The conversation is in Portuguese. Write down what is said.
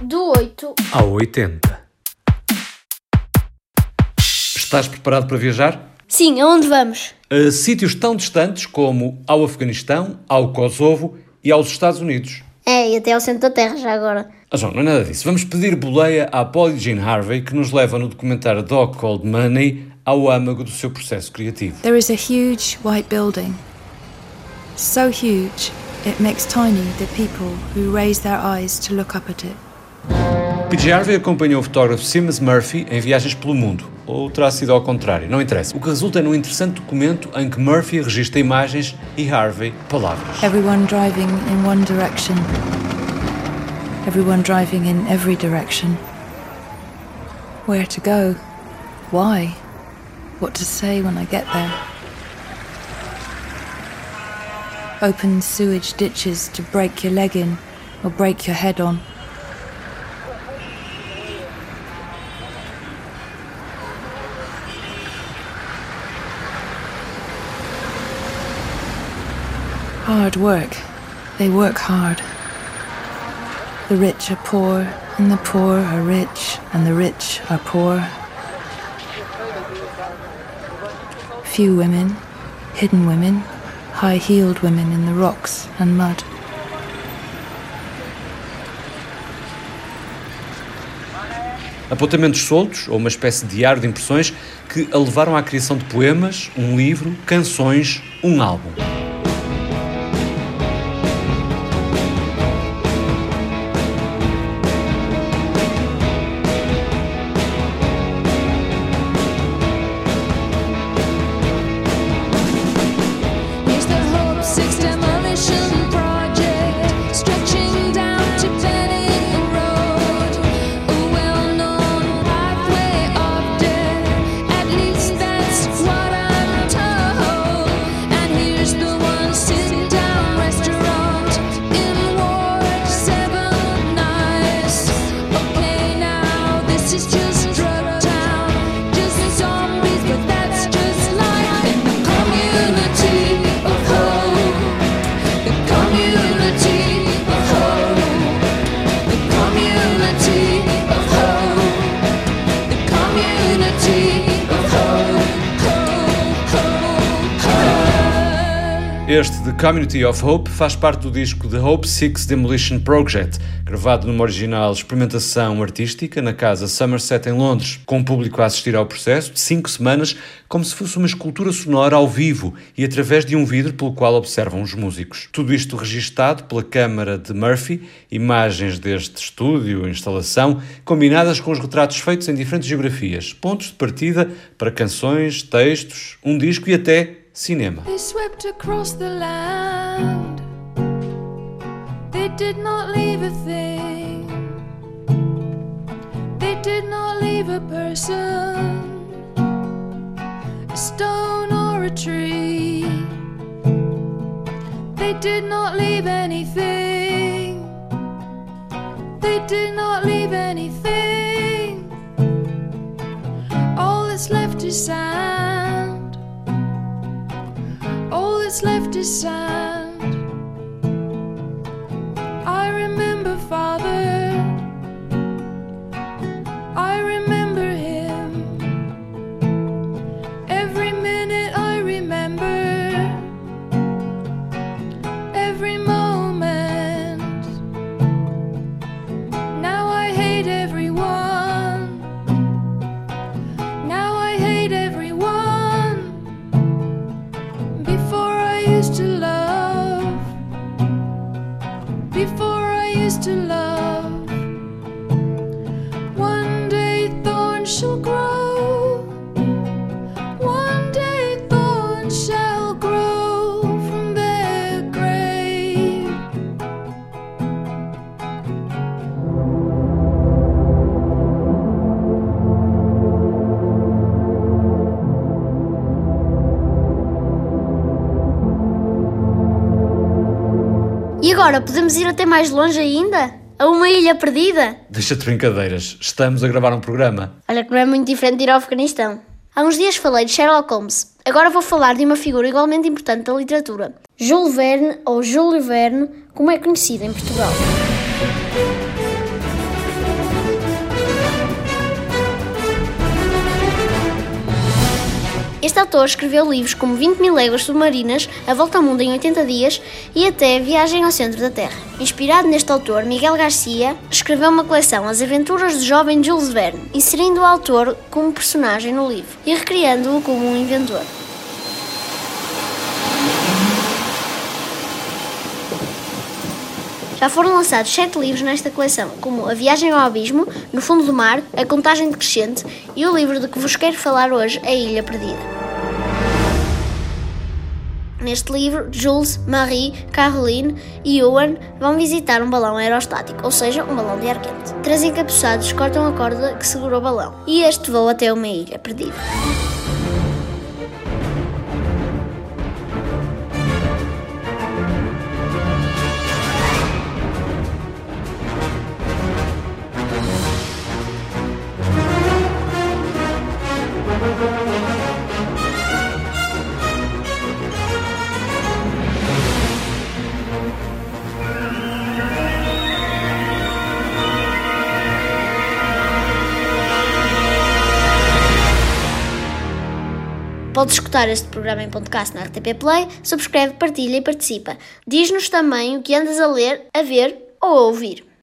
Do 8 ao 80. Estás preparado para viajar? Sim, aonde vamos? A sítios tão distantes como ao Afeganistão, ao Kosovo e aos Estados Unidos. É, e até ao centro da Terra já agora. Ah, João, não é nada disso. Vamos pedir boleia à Polly Jean Harvey, que nos leva no documentário Dog Called Money ao âmago do seu processo criativo. There is a huge white building. So huge, it makes tiny the people who raise their eyes to look up at it. PJ Harvey acompanhou o fotógrafo Seamus Murphy em viagens pelo mundo, ou terá sido ao contrário, não interessa. O que resulta num interessante documento em que Murphy registra imagens e Harvey palavras. Everyone driving in one direction. Everyone driving in every direction. Where to go? Why? What to say when I get there? Open sewage ditches to break your leg in or break your head on. Hard work. They work hard. The rich are poor, and the poor are rich, and the rich are poor. Few women, hidden women, high heeled women in the rocks and mud. Apontamentos soltos, ou uma espécie de diário de impressões, que a levaram à criação de poemas, um livro, canções, um álbum. Este, The Community of Hope, faz parte do disco The Hope Six Demolition Project, gravado numa original experimentação artística na casa Somerset em Londres, com o público a assistir ao processo de cinco semanas, como se fosse uma escultura sonora ao vivo e através de um vidro pelo qual observam os músicos. Tudo isto registado pela câmara de Murphy, imagens deste estúdio, instalação, combinadas com os retratos feitos em diferentes geografias, pontos de partida para canções, textos, um disco e até cinema. They swept across the land. They did not leave a thing. They did not leave a person, a stone or a tree. They did not leave anything. They did not leave anything. All that's left is sand. That's left is sand. E agora, podemos ir até mais longe ainda? A uma ilha perdida? Deixa-te brincadeiras, estamos a gravar um programa. Olha que não é muito diferente de ir ao Afeganistão. Há uns dias falei de Sherlock Holmes. Agora vou falar de uma figura igualmente importante da literatura. Jules Verne, ou Júlio Verne, como é conhecido em Portugal. Este autor escreveu livros como 20 mil léguas submarinas, A Volta ao Mundo em 80 Dias e até Viagem ao Centro da Terra. Inspirado neste autor, Miguel Garcia escreveu uma coleção As Aventuras do Jovem Jules Verne, inserindo o autor como personagem no livro e recriando-o como um inventor. Já foram lançados sete livros nesta coleção, como A Viagem ao Abismo, No Fundo do Mar, A Contagem Decrescente e o livro de que vos quero falar hoje, A Ilha Perdida. Neste livro, Jules, Marie, Caroline e Owen vão visitar um balão aerostático, ou seja, um balão de ar quente. Três encapuçados cortam a corda que segura o balão e este voa até uma ilha perdida. Podes escutar este programa em podcast na RTP Play, subscreve, partilha e participa. Diz-nos também o que andas a ler, a ver ou a ouvir.